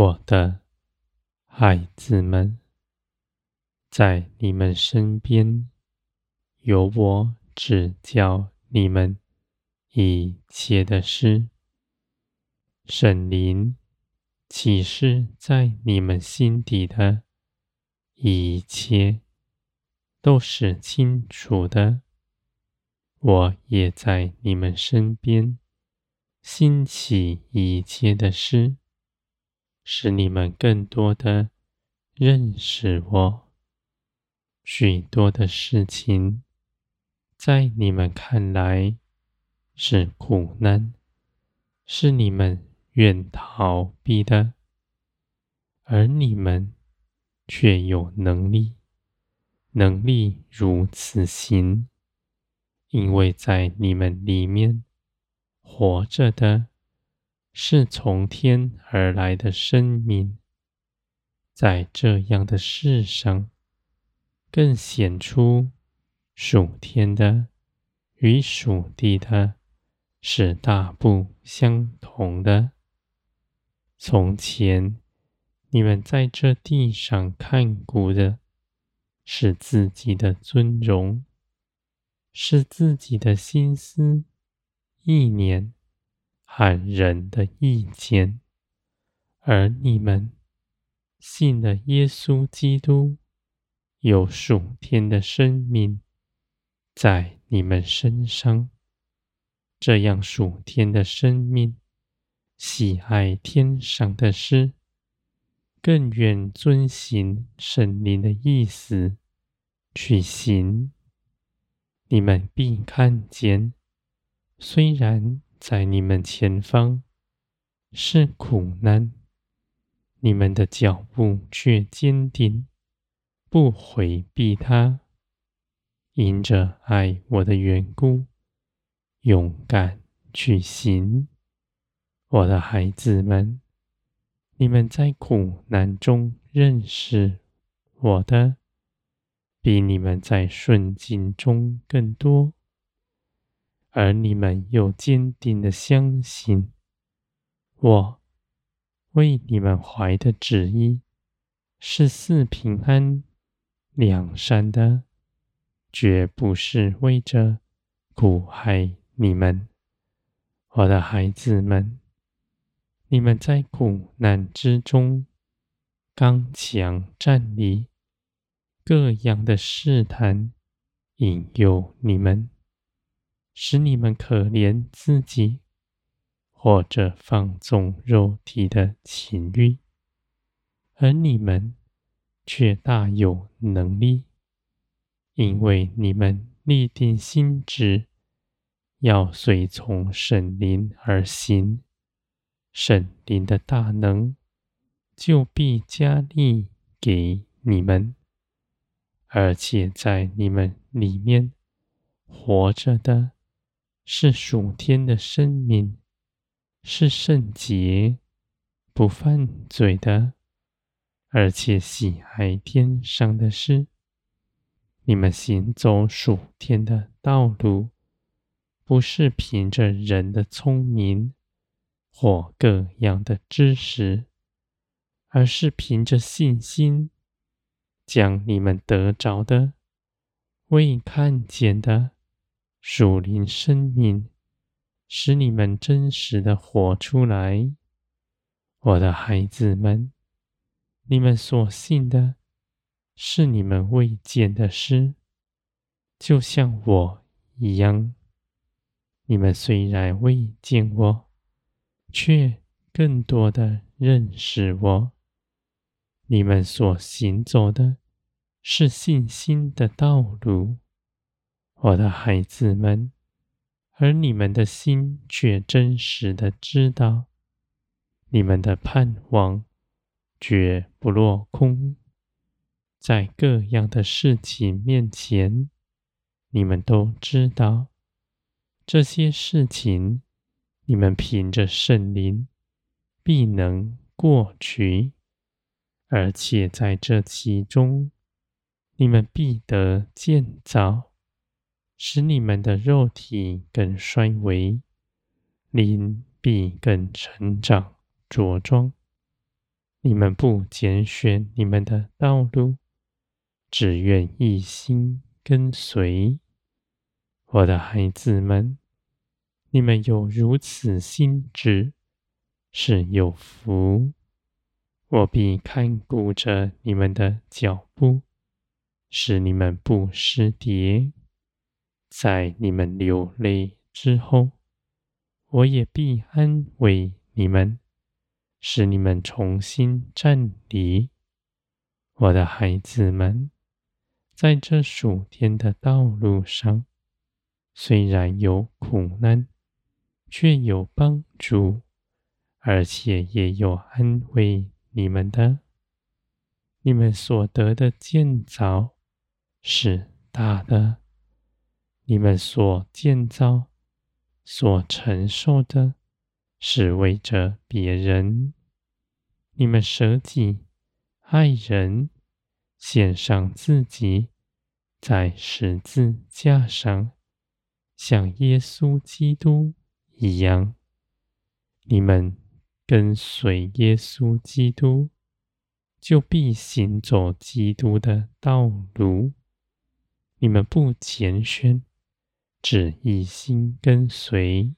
我的孩子们，在你们身边，有我指教你们一切的事。圣灵启示在你们心底的一切，都是清楚的。我也在你们身边兴起一切的事，使你们更多的认识我。许多的事情，在你们看来是苦难，是你们愿逃避的，而你们却有能力，能力如此行。因为在你们里面活着的，是从天而来的生命，在这样的世上，更显出属天的与属地的是大不相同的。从前你们在这地上看顾的，是自己的尊荣。是自己的心思、意念和人的意见，而你们信了耶稣基督，有属天的生命在你们身上。这样属天的生命喜爱天上的事，更愿遵行圣灵的意思去行。你们必看见，虽然在你们前方是苦难，你们的脚步却坚定，不回避它，因着爱我的缘故，勇敢去行。我的孩子们，你们在苦难中认识我的。比你们在顺境中更多，而你们又坚定的相信，我为你们怀的旨意是赐平安、良善的，绝不是为着苦害你们，我的孩子们。你们在苦难之中刚强站立。各样的试探引诱你们，使你们可怜自己，或者放纵肉体的情欲，而你们却大有能力，因为你们立定心志，要随从神灵而行，神灵的大能就必加力给你们。而且在你们里面活着的，是属天的生命，是圣洁、不犯罪的，而且喜爱天上的事。你们行走属天的道路，不是凭着人的聪明或各样的知识，而是凭着信心。将你们得着的、未看见的属灵生命，使你们真实的活出来，我的孩子们，你们所信的是你们未见的事，就像我一样。你们虽然未见我，却更多的认识我。你们所行走的是信心的道路，我的孩子们，而你们的心却真实的知道，你们的盼望绝不落空。在各样的事情面前，你们都知道这些事情，你们凭着圣灵必能过去。而且在这其中，你们必得建造，使你们的肉体更衰微，灵必更成长茁壮。你们不拣选你们的道路，只愿一心跟随。我的孩子们，你们有如此心志，是有福。我必看顾着你们的脚步，使你们不失跌。在你们流泪之后，我也必安慰你们。使你们重新站立，我的孩子们，在这数天的道路上，虽然有苦难，却有帮助，而且也有安慰你们的。你们所得的建造是大的，你们所建造、所承受的。是为着别人，你们舍己爱人，献上自己，在十字架上，像耶稣基督一样。你们跟随耶稣基督，就必行走基督的道路。你们不拣选，只一心跟随。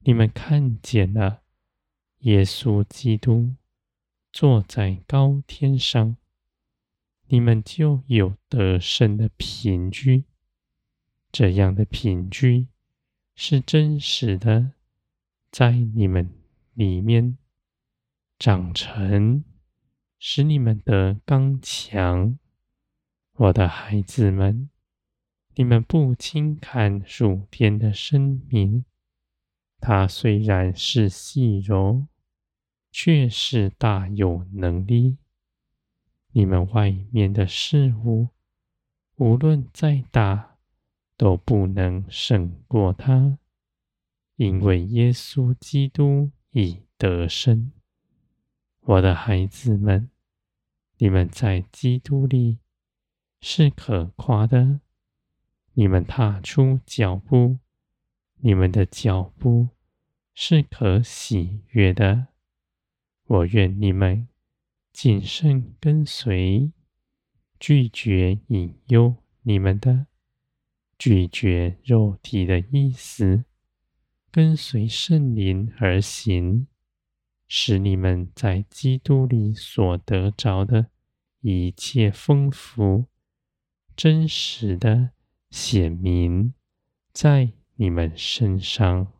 你们看见了耶稣基督坐在高天上，你们就有得胜的凭据。这样的凭据是真实的，在你们里面长成，使你们得刚强。我的孩子们，你们不轻看属天的生命。它虽然是细柔，却是大有能力。你们外面的事物，无论再大，都不能胜过它，因为耶稣基督已得胜。我的孩子们，你们在基督里是可夸的。你们踏出脚步，你们的脚步。是可喜悦的。我愿你们谨慎跟随，拒绝引诱你们的，拒绝肉体的意思，跟随圣灵而行，使你们在基督里所得着的一切丰富，真实的显明在你们身上。